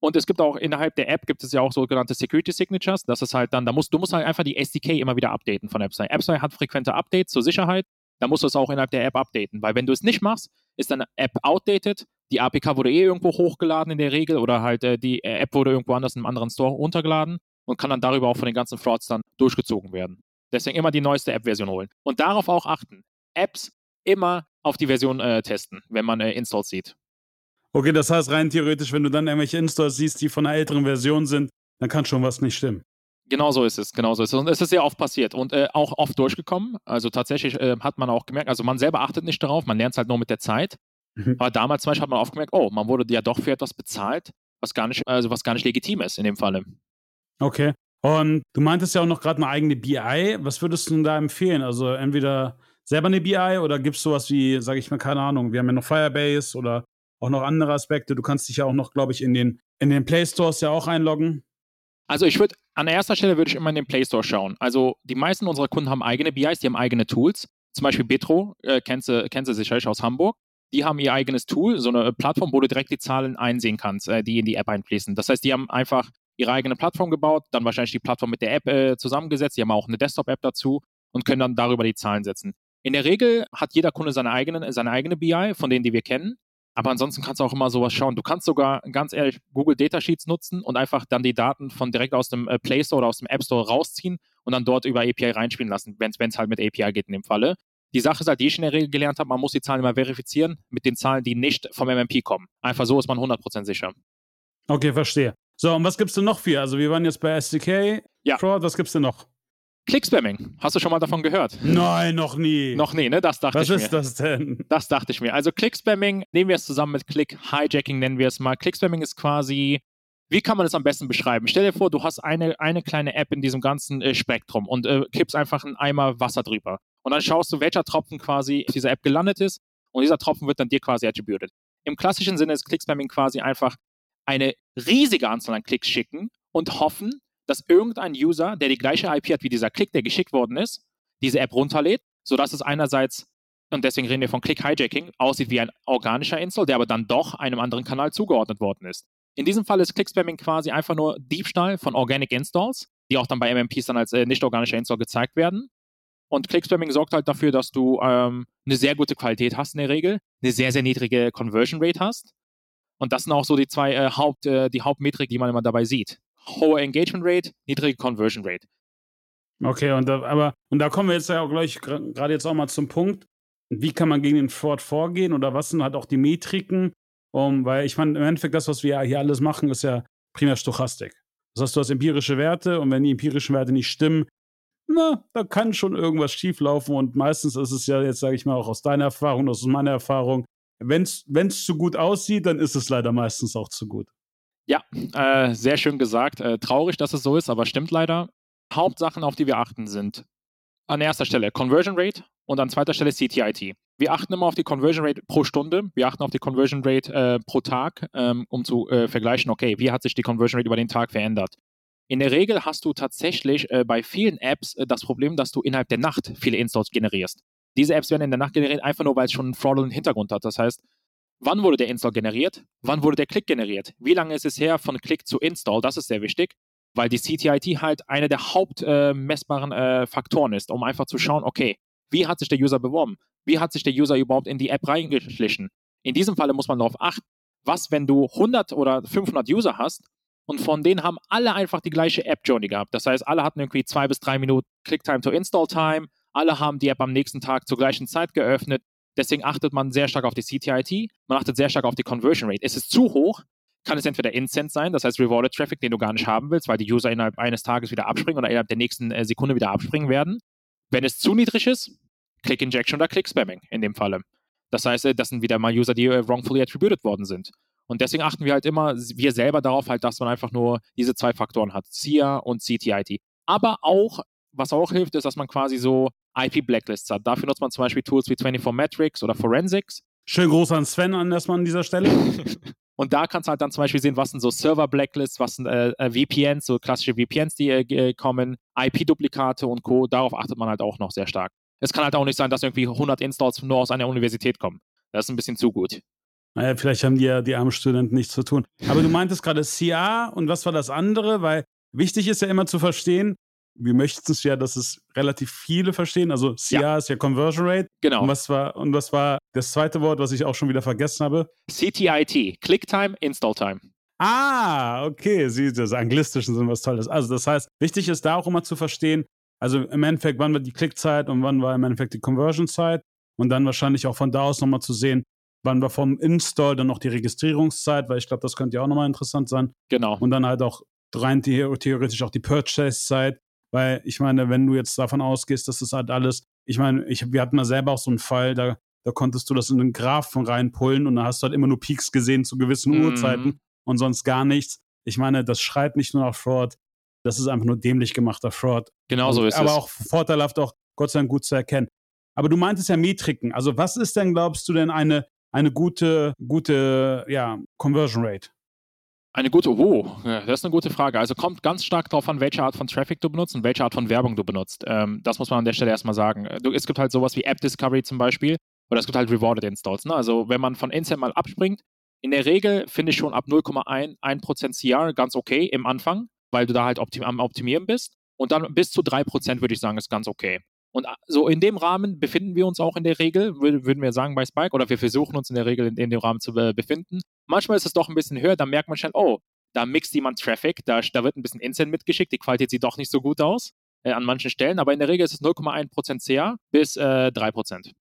Und es gibt auch innerhalb der App gibt es ja auch sogenannte Security Signatures. Das ist halt dann, da musst du musst halt einfach die SDK immer wieder updaten von AppSci. AppSci hat frequente Updates zur Sicherheit. Da musst du es auch innerhalb der App updaten, weil wenn du es nicht machst, ist deine App outdated. Die APK wurde eh irgendwo hochgeladen in der Regel oder halt äh, die App wurde irgendwo anders in einem anderen Store runtergeladen und kann dann darüber auch von den ganzen Frauds dann durchgezogen werden. Deswegen immer die neueste App-Version holen. Und darauf auch achten. Apps immer auf die Version äh, testen, wenn man äh, Installs sieht. Okay, das heißt rein theoretisch, wenn du dann irgendwelche Installs siehst, die von einer älteren Version sind, dann kann schon was nicht stimmen. Genau so ist es, genau so ist es. Und es ist sehr oft passiert und äh, auch oft durchgekommen. Also tatsächlich äh, hat man auch gemerkt, also man selber achtet nicht darauf, man lernt es halt nur mit der Zeit. Mhm. Aber damals zum Beispiel hat man oft gemerkt, oh, man wurde ja doch für etwas bezahlt, was gar nicht, also was gar nicht legitim ist in dem Falle. Okay. Und du meintest ja auch noch gerade eine eigene BI. Was würdest du denn da empfehlen? Also entweder selber eine BI oder gibt es sowas wie, sage ich mal, keine Ahnung, wir haben ja noch Firebase oder auch noch andere Aspekte. Du kannst dich ja auch noch, glaube ich, in den, in den Play Stores ja auch einloggen. Also ich würde An erster Stelle würde ich immer in den Play Store schauen. Also die meisten unserer Kunden haben eigene BIs, die haben eigene Tools. Zum Beispiel Betro, äh, kennst, du, kennst du sicherlich aus Hamburg. Die haben ihr eigenes Tool, so eine Plattform, wo du direkt die Zahlen einsehen kannst, äh, die in die App einfließen. Das heißt, die haben einfach ihre eigene Plattform gebaut, dann wahrscheinlich die Plattform mit der App äh, zusammengesetzt. Die haben auch eine Desktop-App dazu und können dann darüber die Zahlen setzen. In der Regel hat jeder Kunde seine eigene, seine eigene BI, von denen, die wir kennen. Aber ansonsten kannst du auch immer sowas schauen. Du kannst sogar ganz ehrlich Google Datasheets nutzen und einfach dann die Daten von direkt aus dem äh, Play Store oder aus dem App Store rausziehen und dann dort über API reinspielen lassen, wenn es halt mit API geht in dem Falle. Die Sache ist halt, die ich in der Regel gelernt habe, man muss die Zahlen immer verifizieren mit den Zahlen, die nicht vom MMP kommen. Einfach so ist man 100% sicher. Okay, verstehe. So, und was gibt's denn noch für? Also wir waren jetzt bei SDK, ja. Fraud, was gibt's denn noch? Click-Spamming. Hast du schon mal davon gehört? Nein, noch nie. Noch nie, ne? Das dachte Was ich mir. ist das denn? Das dachte ich mir. Also Click-Spamming, nehmen wir es zusammen mit Click-Hijacking, nennen wir es mal. Click-Spamming ist quasi, wie kann man es am besten beschreiben? Stell dir vor, du hast eine, eine kleine App in diesem ganzen äh, Spektrum und äh, kippst einfach einen Eimer Wasser drüber. Und dann schaust du, welcher Tropfen quasi auf dieser App gelandet ist und dieser Tropfen wird dann dir quasi attributed. Im klassischen Sinne ist Click-Spamming quasi einfach eine riesige Anzahl an Klicks schicken und hoffen, dass irgendein User, der die gleiche IP hat wie dieser Klick, der geschickt worden ist, diese App runterlädt, sodass es einerseits, und deswegen reden wir von Click-Hijacking, aussieht wie ein organischer Install, der aber dann doch einem anderen Kanal zugeordnet worden ist. In diesem Fall ist Click-Spamming quasi einfach nur Diebstahl von Organic Installs, die auch dann bei MMPs dann als äh, nicht organischer Install gezeigt werden. Und Click-Spamming sorgt halt dafür, dass du ähm, eine sehr gute Qualität hast in der Regel, eine sehr, sehr niedrige Conversion Rate hast. Und das sind auch so die zwei äh, Haupt, äh, die Hauptmetrik, die man immer dabei sieht hohe Engagement Rate, niedrige Conversion Rate. Okay, und da, aber und da kommen wir jetzt ja auch gleich gerade jetzt auch mal zum Punkt. Wie kann man gegen den Fraud vorgehen oder was sind halt auch die Metriken? Um, weil ich meine, im Endeffekt, das, was wir hier alles machen, ist ja primär Stochastik. Das heißt, du hast empirische Werte und wenn die empirischen Werte nicht stimmen, na, da kann schon irgendwas schieflaufen und meistens ist es ja jetzt, sage ich mal, auch aus deiner Erfahrung, aus meiner Erfahrung, wenn es zu gut aussieht, dann ist es leider meistens auch zu gut. Ja, äh, sehr schön gesagt. Äh, traurig, dass es so ist, aber stimmt leider. Hauptsachen, auf die wir achten, sind an erster Stelle Conversion Rate und an zweiter Stelle CTIT. Wir achten immer auf die Conversion Rate pro Stunde, wir achten auf die Conversion Rate äh, pro Tag, ähm, um zu äh, vergleichen, okay, wie hat sich die Conversion Rate über den Tag verändert. In der Regel hast du tatsächlich äh, bei vielen Apps äh, das Problem, dass du innerhalb der Nacht viele Installs generierst. Diese Apps werden in der Nacht generiert, einfach nur, weil es schon einen fraudulent Hintergrund hat. Das heißt, Wann wurde der Install generiert? Wann wurde der Klick generiert? Wie lange ist es her von Klick zu Install? Das ist sehr wichtig, weil die CTIT halt einer der hauptmessbaren äh, äh, Faktoren ist, um einfach zu schauen, okay, wie hat sich der User beworben? Wie hat sich der User überhaupt in die App reingeschlichen? In diesem Falle muss man darauf achten, was, wenn du 100 oder 500 User hast und von denen haben alle einfach die gleiche App-Journey gehabt. Das heißt, alle hatten irgendwie zwei bis drei Minuten Click-Time to Install-Time, alle haben die App am nächsten Tag zur gleichen Zeit geöffnet Deswegen achtet man sehr stark auf die CTIT, man achtet sehr stark auf die Conversion Rate. Ist es zu hoch, kann es entweder Incent sein, das heißt Rewarded Traffic, den du gar nicht haben willst, weil die User innerhalb eines Tages wieder abspringen oder innerhalb der nächsten äh, Sekunde wieder abspringen werden. Wenn es zu niedrig ist, Click Injection oder Click Spamming in dem Falle. Das heißt, äh, das sind wieder mal User, die äh, wrongfully attributed worden sind. Und deswegen achten wir halt immer, wir selber darauf halt, dass man einfach nur diese zwei Faktoren hat, CIA und CTIT. Aber auch, was auch hilft, ist, dass man quasi so IP-Blacklists hat. Dafür nutzt man zum Beispiel Tools wie 24 Metrics oder Forensics. Schön groß an Sven an erstmal an dieser Stelle. Und da kannst du halt dann zum Beispiel sehen, was sind so Server-Blacklists, was sind äh, äh VPNs, so klassische VPNs, die äh, kommen, IP-Duplikate und Co. Darauf achtet man halt auch noch sehr stark. Es kann halt auch nicht sein, dass irgendwie 100 Installs nur aus einer Universität kommen. Das ist ein bisschen zu gut. Naja, vielleicht haben die ja die armen Studenten nichts zu tun. Aber du meintest gerade CA und was war das andere? Weil wichtig ist ja immer zu verstehen, wir möchten es ja, dass es relativ viele verstehen. Also CA ja. ist ja Conversion Rate. Genau. Und was war, und was war das zweite Wort, was ich auch schon wieder vergessen habe? CTIT, Click Time, Install Time. Ah, okay, Sie, das Anglistischen sind was Tolles. Also das heißt, wichtig ist da auch immer zu verstehen, also im Endeffekt, wann war die Klickzeit und wann war im Endeffekt die Conversion-Zeit und dann wahrscheinlich auch von da aus nochmal zu sehen, wann war vom Install dann noch die Registrierungszeit, weil ich glaube, das könnte ja auch nochmal interessant sein. Genau. Und dann halt auch rein theoretisch auch die Purchase-Zeit weil ich meine, wenn du jetzt davon ausgehst, dass das halt alles, ich meine, ich, wir hatten mal selber auch so einen Fall, da, da konntest du das in den Graphen reinpullen und da hast du halt immer nur Peaks gesehen zu gewissen mhm. Uhrzeiten und sonst gar nichts. Ich meine, das schreit nicht nur nach Fraud, das ist einfach nur dämlich gemachter Fraud. Genau so ist aber es. Aber auch vorteilhaft auch Gott sei Dank gut zu erkennen. Aber du meintest ja Metriken. Also was ist denn, glaubst du denn, eine, eine gute, gute ja, Conversion Rate? Eine gute, oh, das ist eine gute Frage. Also kommt ganz stark darauf an, welche Art von Traffic du benutzt und welche Art von Werbung du benutzt. Ähm, das muss man an der Stelle erstmal sagen. Du, es gibt halt sowas wie App Discovery zum Beispiel oder es gibt halt Rewarded Installs. Ne? Also wenn man von Instant mal abspringt, in der Regel finde ich schon ab 0,1% CR ganz okay im Anfang, weil du da halt optim am Optimieren bist. Und dann bis zu 3% würde ich sagen, ist ganz okay. Und äh, so in dem Rahmen befinden wir uns auch in der Regel, würden wir sagen bei Spike, oder wir versuchen uns in der Regel in, in dem Rahmen zu äh, befinden. Manchmal ist es doch ein bisschen höher, da merkt man schnell, oh, da mixt jemand Traffic, da, da wird ein bisschen Instant mitgeschickt, die Qualität sieht doch nicht so gut aus äh, an manchen Stellen, aber in der Regel ist es 0,1% CA bis äh, 3%.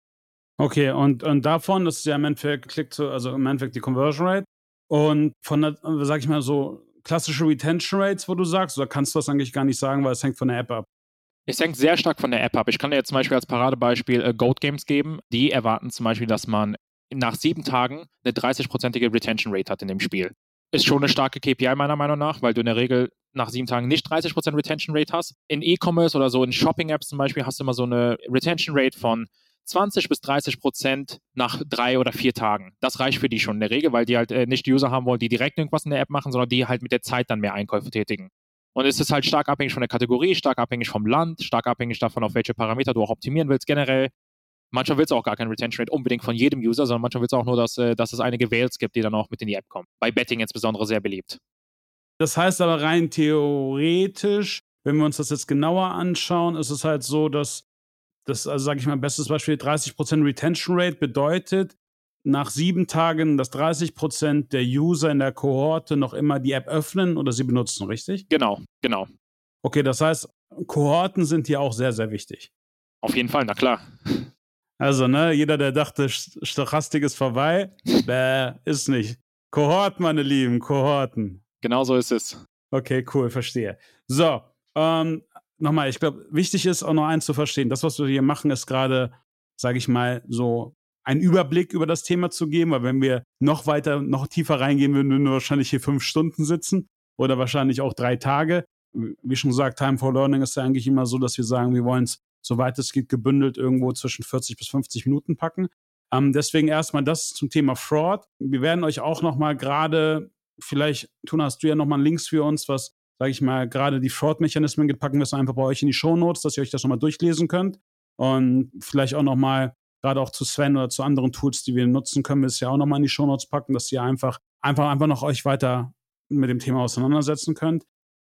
Okay, und, und davon, das ist ja im Endeffekt, klickt so, also im Endeffekt die Conversion Rate. Und von der, sag ich mal so, klassische Retention Rates, wo du sagst, oder kannst du das eigentlich gar nicht sagen, weil es hängt von der App ab? Es hängt sehr stark von der App ab. Ich kann dir jetzt zum Beispiel als Paradebeispiel äh, Goat Games geben. Die erwarten zum Beispiel, dass man nach sieben Tagen eine 30-prozentige Retention Rate hat in dem Spiel. Ist schon eine starke KPI meiner Meinung nach, weil du in der Regel nach sieben Tagen nicht 30% Retention Rate hast. In E-Commerce oder so in Shopping-Apps zum Beispiel hast du immer so eine Retention Rate von 20 bis 30 Prozent nach drei oder vier Tagen. Das reicht für die schon in der Regel, weil die halt äh, nicht User haben wollen, die direkt irgendwas in der App machen, sondern die halt mit der Zeit dann mehr Einkäufe tätigen. Und es ist halt stark abhängig von der Kategorie, stark abhängig vom Land, stark abhängig davon, auf welche Parameter du auch optimieren willst generell. Manchmal willst du auch gar kein Retention Rate unbedingt von jedem User, sondern manchmal willst du auch nur, dass, äh, dass es einige Whales gibt, die dann auch mit in die App kommen. Bei Betting insbesondere sehr beliebt. Das heißt aber rein theoretisch, wenn wir uns das jetzt genauer anschauen, ist es halt so, dass das, also sage ich mal, bestes Beispiel, 30% Retention Rate bedeutet, nach sieben Tagen, dass 30% der User in der Kohorte noch immer die App öffnen oder sie benutzen, richtig? Genau, genau. Okay, das heißt, Kohorten sind hier auch sehr, sehr wichtig. Auf jeden Fall, na klar. Also, ne, jeder, der dachte, Stochastik ist vorbei, bäh, ist nicht. Kohorten, meine Lieben, Kohorten. Genau so ist es. Okay, cool, verstehe. So, ähm, nochmal, ich glaube, wichtig ist auch noch eins zu verstehen. Das, was wir hier machen, ist gerade, sage ich mal, so einen Überblick über das Thema zu geben, weil wenn wir noch weiter, noch tiefer reingehen würden, würden wir wahrscheinlich hier fünf Stunden sitzen oder wahrscheinlich auch drei Tage. Wie schon gesagt, Time for Learning ist ja eigentlich immer so, dass wir sagen, wir wollen es, soweit es geht, gebündelt irgendwo zwischen 40 bis 50 Minuten packen. Ähm, deswegen erstmal das zum Thema Fraud. Wir werden euch auch nochmal gerade, vielleicht, Tuna, hast du ja nochmal Links für uns, was sage ich mal, gerade die Fraud-Mechanismen packen wir es einfach bei euch in die Show Notes, dass ihr euch das nochmal durchlesen könnt. Und vielleicht auch nochmal, gerade auch zu Sven oder zu anderen Tools, die wir nutzen, können wir es ja auch nochmal in die Show Notes packen, dass ihr einfach, einfach, einfach noch euch weiter mit dem Thema auseinandersetzen könnt.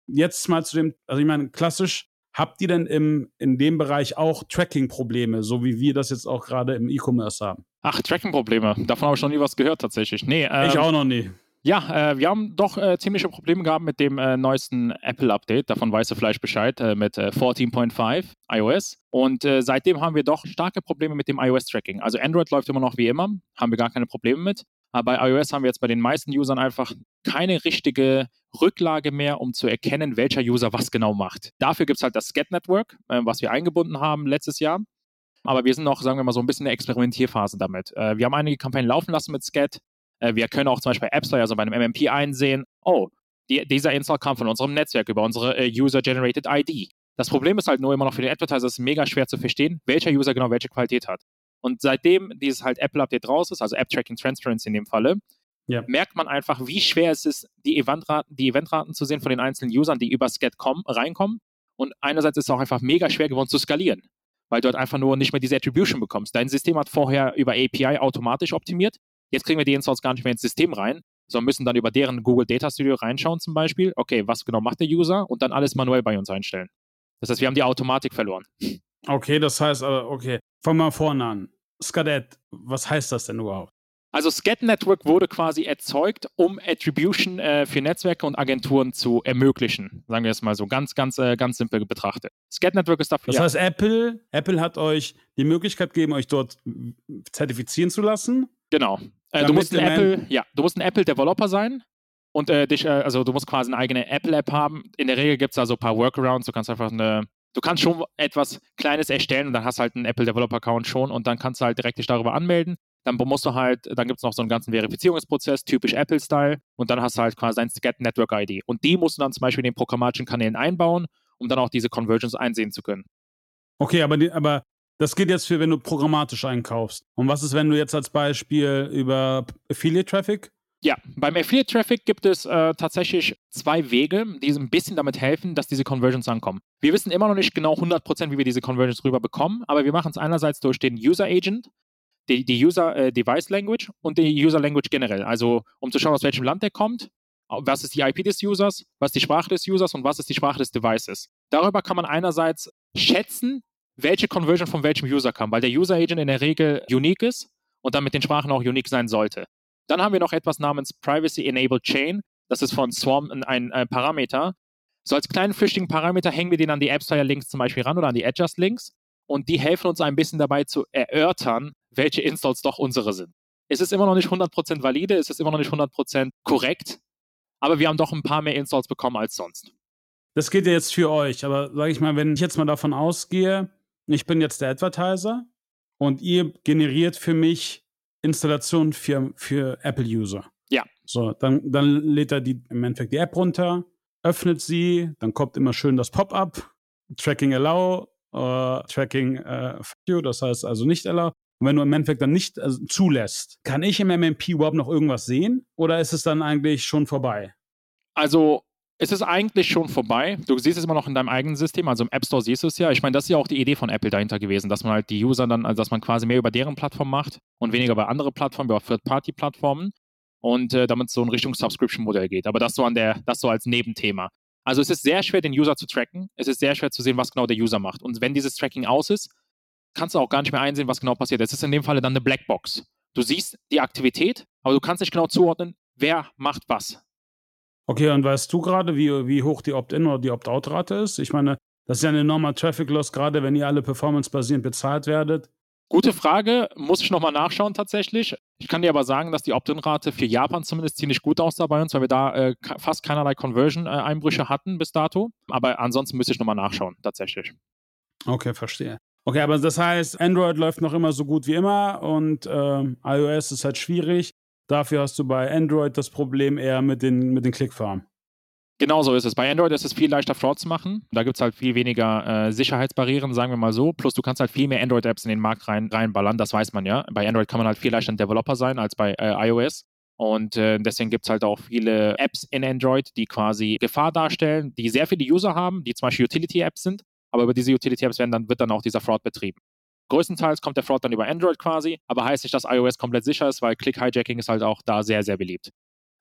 Jetzt mal zu dem, also ich meine, klassisch, habt ihr denn im, in dem Bereich auch Tracking-Probleme, so wie wir das jetzt auch gerade im E-Commerce haben? Ach, Tracking-Probleme. Davon habe ich noch nie was gehört tatsächlich. Nee, ähm, ich auch noch nie. Ja, äh, wir haben doch äh, ziemliche Probleme gehabt mit dem äh, neuesten Apple-Update. Davon weißt du vielleicht Bescheid äh, mit 14.5 äh, iOS. Und äh, seitdem haben wir doch starke Probleme mit dem iOS-Tracking. Also Android läuft immer noch wie immer, haben wir gar keine Probleme mit. Aber bei iOS haben wir jetzt bei den meisten Usern einfach keine richtige Rücklage mehr, um zu erkennen, welcher User was genau macht. Dafür gibt es halt das Scat-Network, was wir eingebunden haben letztes Jahr. Aber wir sind noch, sagen wir mal, so ein bisschen in der Experimentierphase damit. wir haben einige Kampagnen laufen lassen mit Scat. Äh, wir können auch zum Beispiel bei App Store, also bei einem MMP einsehen, oh, die, dieser Install kam von unserem Netzwerk über unsere äh, User-Generated ID. Das Problem ist halt nur immer noch für den Advertiser, es ist mega schwer zu verstehen, welcher User genau welche Qualität hat. Und seitdem dieses halt Apple-Update raus ist, also App-Tracking Transparency in dem Falle, ja. merkt man einfach, wie schwer es ist, die Eventraten, die Eventraten zu sehen von den einzelnen Usern, die über kommen, reinkommen. Und einerseits ist es auch einfach mega schwer geworden zu skalieren, weil du halt einfach nur nicht mehr diese Attribution bekommst. Dein System hat vorher über API automatisch optimiert. Jetzt kriegen wir die Installs gar nicht mehr ins System rein, sondern müssen dann über deren Google Data Studio reinschauen zum Beispiel. Okay, was genau macht der User? Und dann alles manuell bei uns einstellen. Das heißt, wir haben die Automatik verloren. Okay, das heißt aber, okay, fangen wir mal vorne an. Scadet, was heißt das denn überhaupt? Also Scat Network wurde quasi erzeugt, um Attribution äh, für Netzwerke und Agenturen zu ermöglichen. Sagen wir es mal so ganz, ganz, äh, ganz simpel betrachtet. Scat Network ist dafür. Das heißt, Apple, Apple hat euch die Möglichkeit gegeben, euch dort zertifizieren zu lassen. Genau. Äh, du musst ein Apple, ja, du musst ein Apple Developer sein und äh, dich, äh, also du musst quasi eine eigene Apple App haben. In der Regel gibt es da so ein paar Workarounds. Du kannst einfach eine, du kannst schon etwas Kleines erstellen und dann hast du halt einen Apple Developer Account schon und dann kannst du halt direkt dich darüber anmelden. Dann musst du halt, dann gibt es noch so einen ganzen Verifizierungsprozess, typisch Apple-Style, und dann hast du halt quasi dein Get Network ID. Und die musst du dann zum Beispiel in den programmatischen Kanälen einbauen, um dann auch diese Conversions einsehen zu können. Okay, aber, aber das geht jetzt für, wenn du programmatisch einkaufst. Und was ist, wenn du jetzt als Beispiel über Affiliate Traffic Ja, beim Affiliate Traffic gibt es äh, tatsächlich zwei Wege, die ein bisschen damit helfen, dass diese Conversions ankommen. Wir wissen immer noch nicht genau 100%, wie wir diese Conversions rüber bekommen, aber wir machen es einerseits durch den User Agent, die, die User äh, Device Language und die User Language generell. Also, um zu schauen, aus welchem Land der kommt, was ist die IP des Users, was ist die Sprache des Users und was ist die Sprache des Devices. Darüber kann man einerseits schätzen, welche Conversion von welchem User kam, weil der User Agent in der Regel unique ist und dann mit den Sprachen auch unique sein sollte. Dann haben wir noch etwas namens Privacy Enabled Chain. Das ist von Swarm ein, ein Parameter. So als kleinen flüchtigen Parameter hängen wir den an die AppStyle-Links zum Beispiel ran oder an die Adjust-Links und die helfen uns ein bisschen dabei zu erörtern, welche Installs doch unsere sind. Es ist immer noch nicht 100% valide, es ist immer noch nicht 100% korrekt, aber wir haben doch ein paar mehr Installs bekommen als sonst. Das geht ja jetzt für euch, aber sage ich mal, wenn ich jetzt mal davon ausgehe, ich bin jetzt der Advertiser und ihr generiert für mich Installationen für, für Apple-User. Ja. So, dann, dann lädt er die, im Endeffekt die App runter, öffnet sie, dann kommt immer schön das Pop-up, Tracking Allow, uh, Tracking uh, you, das heißt also nicht Allow. Und wenn du im Endeffekt dann nicht also, zulässt, kann ich im MMP überhaupt noch irgendwas sehen oder ist es dann eigentlich schon vorbei? Also es ist eigentlich schon vorbei. Du siehst es immer noch in deinem eigenen System, also im App Store siehst du es ja. Ich meine, das ist ja auch die Idee von Apple dahinter gewesen, dass man halt die User dann, also dass man quasi mehr über deren Plattform macht und weniger bei anderen Plattformen, über Third-Party-Plattformen und äh, damit so in Richtung Subscription-Modell geht. Aber das so an der, das so als Nebenthema. Also es ist sehr schwer, den User zu tracken. Es ist sehr schwer zu sehen, was genau der User macht. Und wenn dieses Tracking aus ist, kannst du auch gar nicht mehr einsehen, was genau passiert. Es ist in dem Falle dann eine Blackbox. Du siehst die Aktivität, aber du kannst nicht genau zuordnen, wer macht was. Okay, und weißt du gerade, wie, wie hoch die Opt-in oder die Opt-out-Rate ist? Ich meine, das ist ja ein enormer Traffic-Loss, gerade wenn ihr alle performance-basierend bezahlt werdet. Gute Frage, muss ich nochmal nachschauen tatsächlich. Ich kann dir aber sagen, dass die Opt-in-Rate für Japan zumindest ziemlich gut aussah bei uns, weil wir da äh, fast keinerlei Conversion-Einbrüche hatten bis dato. Aber ansonsten müsste ich nochmal nachschauen, tatsächlich. Okay, verstehe. Okay, aber das heißt, Android läuft noch immer so gut wie immer und äh, iOS ist halt schwierig. Dafür hast du bei Android das Problem eher mit den, mit den Klickfarmen. Genau so ist es. Bei Android ist es viel leichter, Fraud zu machen. Da gibt es halt viel weniger äh, Sicherheitsbarrieren, sagen wir mal so. Plus du kannst halt viel mehr Android-Apps in den Markt rein, reinballern, das weiß man ja. Bei Android kann man halt viel leichter ein Developer sein als bei äh, iOS. Und äh, deswegen gibt es halt auch viele Apps in Android, die quasi Gefahr darstellen, die sehr viele User haben, die zum Beispiel Utility-Apps sind, aber über diese Utility-Apps dann, wird dann auch dieser Fraud betrieben. Größtenteils kommt der Fraud dann über Android quasi, aber heißt nicht, dass iOS komplett sicher ist, weil Click-Hijacking ist halt auch da sehr, sehr beliebt.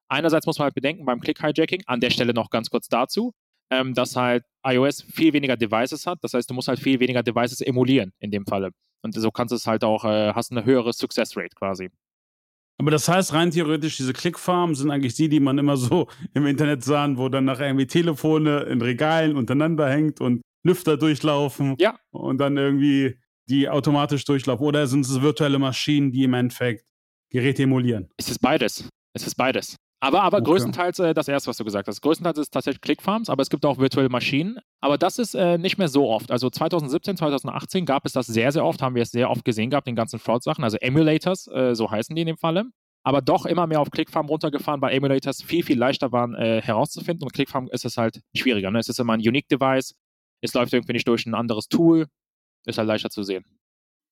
Einerseits muss man halt bedenken beim Click-Hijacking, an der Stelle noch ganz kurz dazu, ähm, dass halt iOS viel weniger Devices hat. Das heißt, du musst halt viel weniger Devices emulieren in dem Falle. Und so kannst du es halt auch, äh, hast eine höhere Success Rate quasi. Aber das heißt, rein theoretisch, diese Clickfarmen sind eigentlich die, die man immer so im Internet sah, wo dann nachher irgendwie Telefone in Regalen untereinander hängt und Lüfter durchlaufen. Ja. Und dann irgendwie die automatisch durchlaufen. Oder sind es virtuelle Maschinen, die im Endeffekt Geräte emulieren? Es ist beides. Es ist beides. Aber, aber okay. größtenteils äh, das erste, was du gesagt hast. Größtenteils ist tatsächlich Clickfarms, aber es gibt auch virtuelle Maschinen. Aber das ist äh, nicht mehr so oft. Also 2017, 2018 gab es das sehr, sehr oft, haben wir es sehr oft gesehen gehabt, den ganzen Fraud-Sachen. Also Emulators, äh, so heißen die in dem Falle. Aber doch immer mehr auf Clickfarm runtergefahren, weil Emulators viel, viel leichter waren äh, herauszufinden. Und Clickfarm ist es halt schwieriger. Ne? Es ist immer ein Unique-Device. Es läuft irgendwie nicht durch ein anderes Tool. Ist halt leichter zu sehen.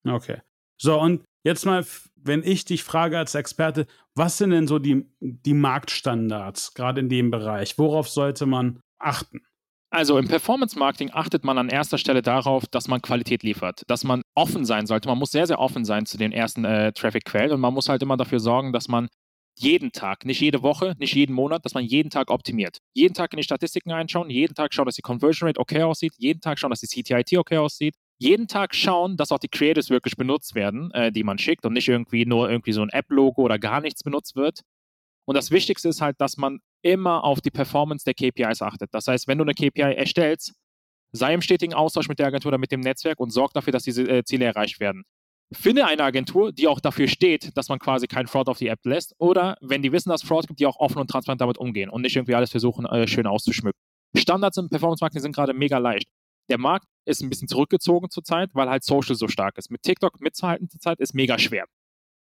Okay. So, und jetzt mal, wenn ich dich frage als Experte, was sind denn so die, die Marktstandards, gerade in dem Bereich? Worauf sollte man achten? Also im Performance-Marketing achtet man an erster Stelle darauf, dass man Qualität liefert, dass man offen sein sollte. Man muss sehr, sehr offen sein zu den ersten äh, Traffic-Quellen und man muss halt immer dafür sorgen, dass man jeden Tag, nicht jede Woche, nicht jeden Monat, dass man jeden Tag optimiert. Jeden Tag in die Statistiken einschauen, jeden Tag schauen, dass die Conversion Rate okay aussieht, jeden Tag schauen, dass die CTIT okay aussieht, jeden Tag schauen, dass auch die Creatives wirklich benutzt werden, äh, die man schickt und nicht irgendwie nur irgendwie so ein App-Logo oder gar nichts benutzt wird. Und das Wichtigste ist halt, dass man immer auf die Performance der KPIs achtet. Das heißt, wenn du eine KPI erstellst, sei im stetigen Austausch mit der Agentur oder mit dem Netzwerk und sorg dafür, dass diese äh, Ziele erreicht werden. Finde eine Agentur, die auch dafür steht, dass man quasi keinen Fraud auf die App lässt. Oder wenn die wissen, dass Fraud gibt, die auch offen und transparent damit umgehen und nicht irgendwie alles versuchen, äh, schön auszuschmücken. Standards im Performance-Marketing sind gerade mega leicht. Der Markt ist ein bisschen zurückgezogen zurzeit, weil halt Social so stark ist. Mit TikTok mitzuhalten zurzeit ist mega schwer.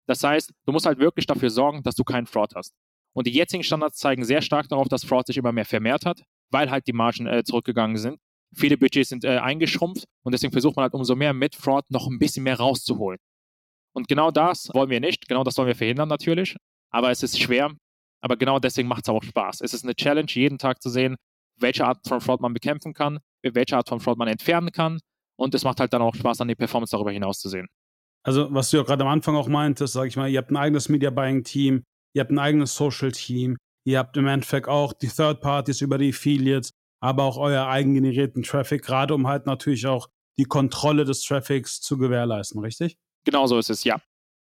Das heißt, du musst halt wirklich dafür sorgen, dass du keinen Fraud hast. Und die jetzigen Standards zeigen sehr stark darauf, dass Fraud sich immer mehr vermehrt hat, weil halt die Margen äh, zurückgegangen sind. Viele Budgets sind äh, eingeschrumpft und deswegen versucht man halt umso mehr mit Fraud noch ein bisschen mehr rauszuholen. Und genau das wollen wir nicht, genau das wollen wir verhindern natürlich. Aber es ist schwer, Aber genau deswegen macht es auch Spaß. Es ist eine Challenge, jeden Tag zu sehen, welche Art von Fraud man bekämpfen kann, welche Art von Fraud man entfernen kann. Und es macht halt dann auch Spaß, an die Performance darüber hinaus zu sehen. Also, was du ja gerade am Anfang auch meintest, sag ich mal, ihr habt ein eigenes Media Buying Team, ihr habt ein eigenes Social Team, ihr habt im Endeffekt auch die Third Parties über die Affiliates, aber auch euer eigengenerierten Traffic, gerade um halt natürlich auch die Kontrolle des Traffics zu gewährleisten, richtig? Genau so ist es, ja.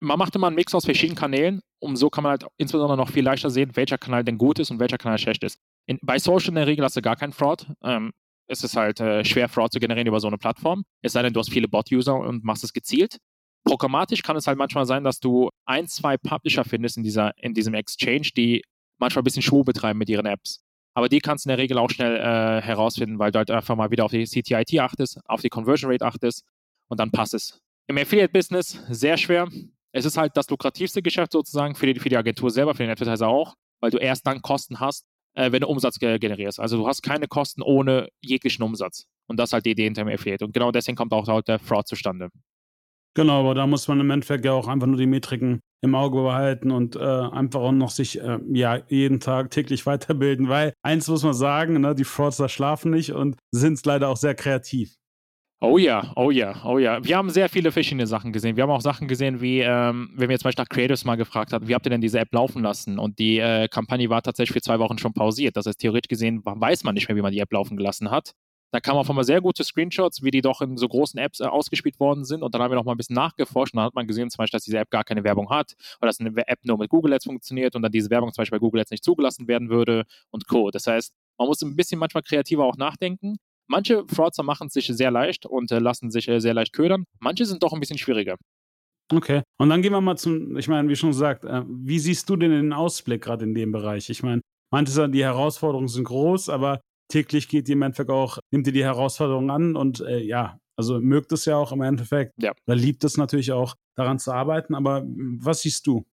Man macht immer einen Mix aus verschiedenen Kanälen, um so kann man halt insbesondere noch viel leichter sehen, welcher Kanal denn gut ist und welcher Kanal schlecht ist. In, bei Social in der Regel hast du gar keinen Fraud. Ähm, es ist halt äh, schwer, Fraud zu generieren über so eine Plattform. Es sei denn, du hast viele Bot-User und machst es gezielt. Programmatisch kann es halt manchmal sein, dass du ein, zwei Publisher findest in, dieser, in diesem Exchange, die manchmal ein bisschen Schwur betreiben mit ihren Apps. Aber die kannst du in der Regel auch schnell äh, herausfinden, weil du halt einfach mal wieder auf die CTIT achtest, auf die Conversion Rate achtest und dann passt es. Im Affiliate-Business sehr schwer. Es ist halt das lukrativste Geschäft sozusagen für die, für die Agentur selber, für den Advertiser auch, weil du erst dann Kosten hast, äh, wenn du Umsatz generierst. Also du hast keine Kosten ohne jeglichen Umsatz. Und das ist halt die Idee hinter dem Affiliate. Und genau deswegen kommt auch der Fraud zustande. Genau, aber da muss man im Endeffekt ja auch einfach nur die Metriken im Auge behalten und äh, einfach auch noch sich äh, ja jeden Tag täglich weiterbilden, weil eins muss man sagen, ne, die Fraudster schlafen nicht und sind leider auch sehr kreativ. Oh ja, oh ja, oh ja. Wir haben sehr viele verschiedene Sachen gesehen. Wir haben auch Sachen gesehen, wie, ähm, wenn wir zum Beispiel nach Creatives mal gefragt haben, wie habt ihr denn diese App laufen lassen? Und die äh, Kampagne war tatsächlich für zwei Wochen schon pausiert. Das heißt, theoretisch gesehen weiß man nicht mehr, wie man die App laufen gelassen hat. Da kamen auf einmal sehr gute Screenshots, wie die doch in so großen Apps äh, ausgespielt worden sind. Und dann haben wir noch mal ein bisschen nachgeforscht und dann hat man gesehen, zum Beispiel, dass diese App gar keine Werbung hat oder dass eine App nur mit Google Ads funktioniert und dann diese Werbung zum Beispiel bei Google Ads nicht zugelassen werden würde und Co. Das heißt, man muss ein bisschen manchmal kreativer auch nachdenken. Manche Fraudster machen es sich sehr leicht und äh, lassen sich äh, sehr leicht ködern. Manche sind doch ein bisschen schwieriger. Okay. Und dann gehen wir mal zum, ich meine, wie schon gesagt, äh, wie siehst du denn den Ausblick gerade in dem Bereich? Ich meine, manche die Herausforderungen sind groß, aber täglich geht die im Endeffekt auch, nimmt ihr die Herausforderungen an und äh, ja, also mögt es ja auch im Endeffekt. Ja. Oder liebt es natürlich auch, daran zu arbeiten. Aber was siehst du?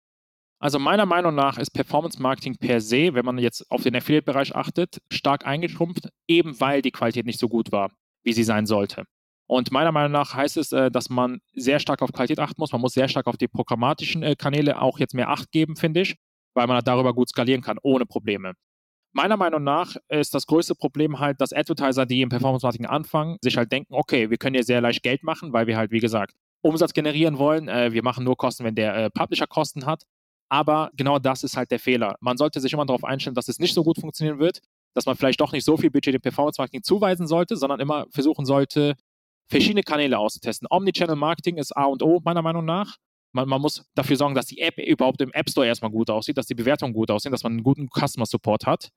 Also meiner Meinung nach ist Performance Marketing per se, wenn man jetzt auf den Affiliate-Bereich achtet, stark eingeschrumpft, eben weil die Qualität nicht so gut war, wie sie sein sollte. Und meiner Meinung nach heißt es, äh, dass man sehr stark auf Qualität achten muss. Man muss sehr stark auf die programmatischen äh, Kanäle auch jetzt mehr Acht geben, finde ich, weil man darüber gut skalieren kann, ohne Probleme. Meiner Meinung nach ist das größte Problem halt, dass Advertiser, die im Performance-Marketing anfangen, sich halt denken, okay, wir können hier sehr leicht Geld machen, weil wir halt, wie gesagt, Umsatz generieren wollen. Äh, wir machen nur Kosten, wenn der Publisher Kosten hat. Aber genau das ist halt der Fehler. Man sollte sich immer darauf einstellen, dass es nicht so gut funktionieren wird, dass man vielleicht doch nicht so viel Budget dem Performance-Marketing zuweisen sollte, sondern immer versuchen sollte, verschiedene Kanäle auszutesten. Omnichannel-Marketing ist A und O, meiner Meinung nach. Man, man, muss dafür sorgen, dass die App überhaupt im App Store erstmal gut aussieht, dass die Bewertungen gut aussehen, dass man einen guten Customer Support hat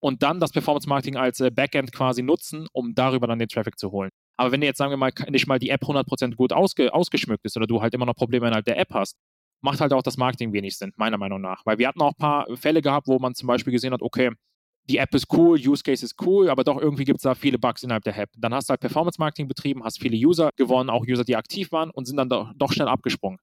und dann das Performance Marketing als äh, Backend quasi nutzen, um darüber dann den Traffic zu holen. Aber wenn dir jetzt, sagen wir mal, nicht mal die App 100% gut ausge ausgeschmückt ist oder du halt immer noch Probleme innerhalb der App hast, macht halt auch das Marketing wenig Sinn, meiner Meinung nach. Weil wir hatten auch ein paar Fälle gehabt, wo man zum Beispiel gesehen hat, okay, die App ist cool, Use Case ist cool, aber doch irgendwie gibt es da viele Bugs innerhalb der App. Dann hast du halt Performance Marketing betrieben, hast viele User gewonnen, auch User, die aktiv waren und sind dann doch, doch schnell abgesprungen.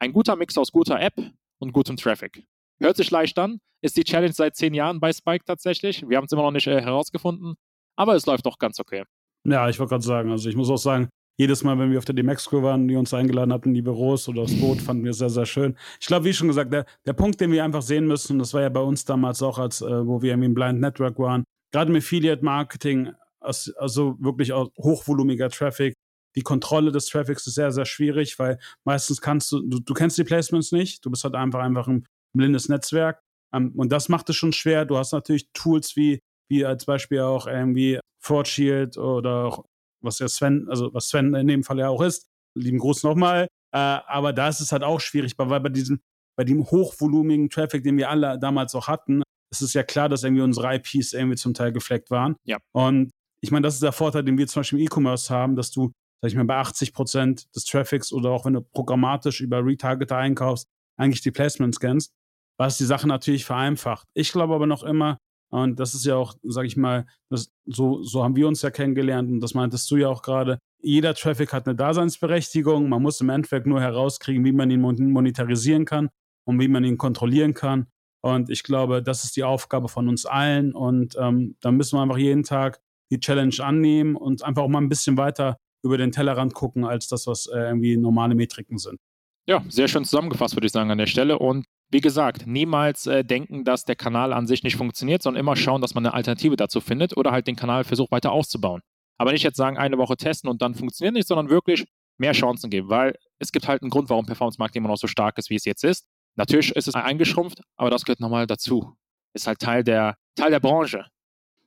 Ein guter Mix aus guter App und gutem Traffic. Hört sich leicht an, ist die Challenge seit zehn Jahren bei Spike tatsächlich. Wir haben es immer noch nicht äh, herausgefunden, aber es läuft doch ganz okay. Ja, ich wollte gerade sagen, also ich muss auch sagen, jedes Mal, wenn wir auf der D-Max-Crew waren, die uns eingeladen hatten die Büros oder das Boot, fanden wir sehr, sehr schön. Ich glaube, wie schon gesagt, der, der Punkt, den wir einfach sehen müssen, und das war ja bei uns damals auch, als äh, wo wir im Blind Network waren, gerade im Affiliate-Marketing, also wirklich auch hochvolumiger Traffic, die Kontrolle des Traffics ist sehr, sehr schwierig, weil meistens kannst du, du, du kennst die Placements nicht, du bist halt einfach, einfach ein blindes Netzwerk. Ähm, und das macht es schon schwer. Du hast natürlich Tools wie, wie als Beispiel auch irgendwie Fraud Shield oder auch, was ja Sven, also was Sven in dem Fall ja auch ist. Lieben Gruß nochmal. Äh, aber da ist es halt auch schwierig, weil bei diesem, bei dem hochvolumigen Traffic, den wir alle damals auch hatten, ist es ja klar, dass irgendwie unsere IPs irgendwie zum Teil gefleckt waren. Ja. Und ich meine, das ist der Vorteil, den wir zum Beispiel im E-Commerce haben, dass du, sag ich mal, bei 80 Prozent des Traffics oder auch wenn du programmatisch über Retargeter einkaufst, eigentlich die Placements kennst was die Sache natürlich vereinfacht. Ich glaube aber noch immer, und das ist ja auch, sag ich mal, das, so, so haben wir uns ja kennengelernt und das meintest du ja auch gerade. Jeder Traffic hat eine Daseinsberechtigung. Man muss im Endeffekt nur herauskriegen, wie man ihn monetarisieren kann und wie man ihn kontrollieren kann. Und ich glaube, das ist die Aufgabe von uns allen. Und ähm, da müssen wir einfach jeden Tag die Challenge annehmen und einfach auch mal ein bisschen weiter über den Tellerrand gucken, als das, was äh, irgendwie normale Metriken sind. Ja, sehr schön zusammengefasst, würde ich sagen, an der Stelle. Und wie gesagt, niemals äh, denken, dass der Kanal an sich nicht funktioniert, sondern immer schauen, dass man eine Alternative dazu findet oder halt den Kanal versucht weiter auszubauen. Aber nicht jetzt sagen, eine Woche testen und dann funktioniert nicht, sondern wirklich mehr Chancen geben, weil es gibt halt einen Grund, warum Performance Marketing immer noch so stark ist, wie es jetzt ist. Natürlich ist es eingeschrumpft, aber das gehört nochmal dazu. Ist halt Teil der, Teil der Branche.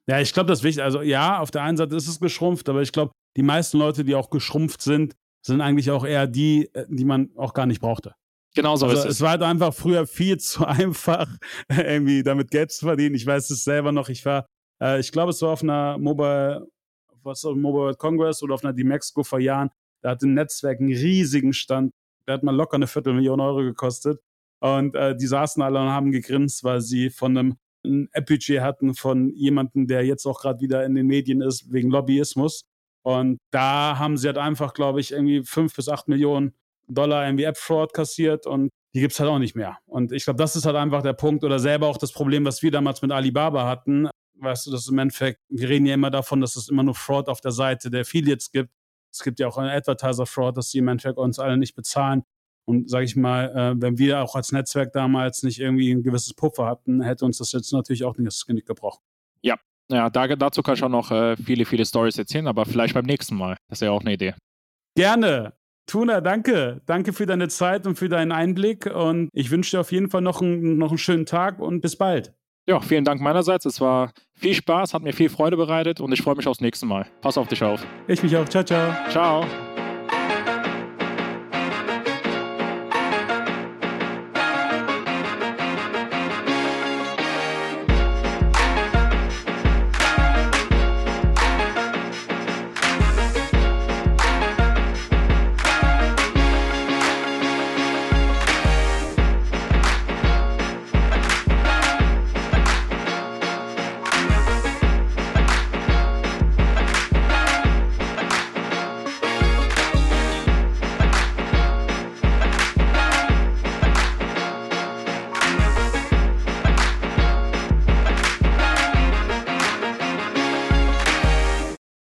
Ja, ich glaube, das ist wichtig. Also ja, auf der einen Seite ist es geschrumpft, aber ich glaube, die meisten Leute, die auch geschrumpft sind, sind eigentlich auch eher die, äh, die man auch gar nicht brauchte. Genau so also ist es. Es war halt einfach früher viel zu einfach, irgendwie damit Geld zu verdienen. Ich weiß es selber noch. Ich war, äh, ich glaube, es war auf einer Mobile, was Mobile World Congress oder auf einer D-Mexco vor Jahren. Da hat ein Netzwerk einen riesigen Stand. Der hat mal locker eine Viertelmillion Euro gekostet. Und äh, die saßen alle und haben gegrinst, weil sie von einem ein App-Budget hatten von jemandem, der jetzt auch gerade wieder in den Medien ist, wegen Lobbyismus. Und da haben sie halt einfach, glaube ich, irgendwie fünf bis acht Millionen Dollar irgendwie App-Fraud kassiert und die gibt es halt auch nicht mehr. Und ich glaube, das ist halt einfach der Punkt oder selber auch das Problem, was wir damals mit Alibaba hatten. Weißt du, das im Endeffekt, wir reden ja immer davon, dass es immer nur Fraud auf der Seite der Affiliates gibt. Es gibt ja auch einen Advertiser-Fraud, dass die im Endeffekt uns alle nicht bezahlen. Und sage ich mal, äh, wenn wir auch als Netzwerk damals nicht irgendwie ein gewisses Puffer hatten, hätte uns das jetzt natürlich auch nicht das Genick gebrochen. Ja, ja da, dazu kann ich auch noch äh, viele, viele Stories erzählen, aber vielleicht beim nächsten Mal. Das ist ja auch eine Idee. Gerne. Tuna, danke. Danke für deine Zeit und für deinen Einblick. Und ich wünsche dir auf jeden Fall noch einen, noch einen schönen Tag und bis bald. Ja, vielen Dank meinerseits. Es war viel Spaß, hat mir viel Freude bereitet und ich freue mich aufs nächste Mal. Pass auf dich auf. Ich mich auch. Ciao, ciao. Ciao.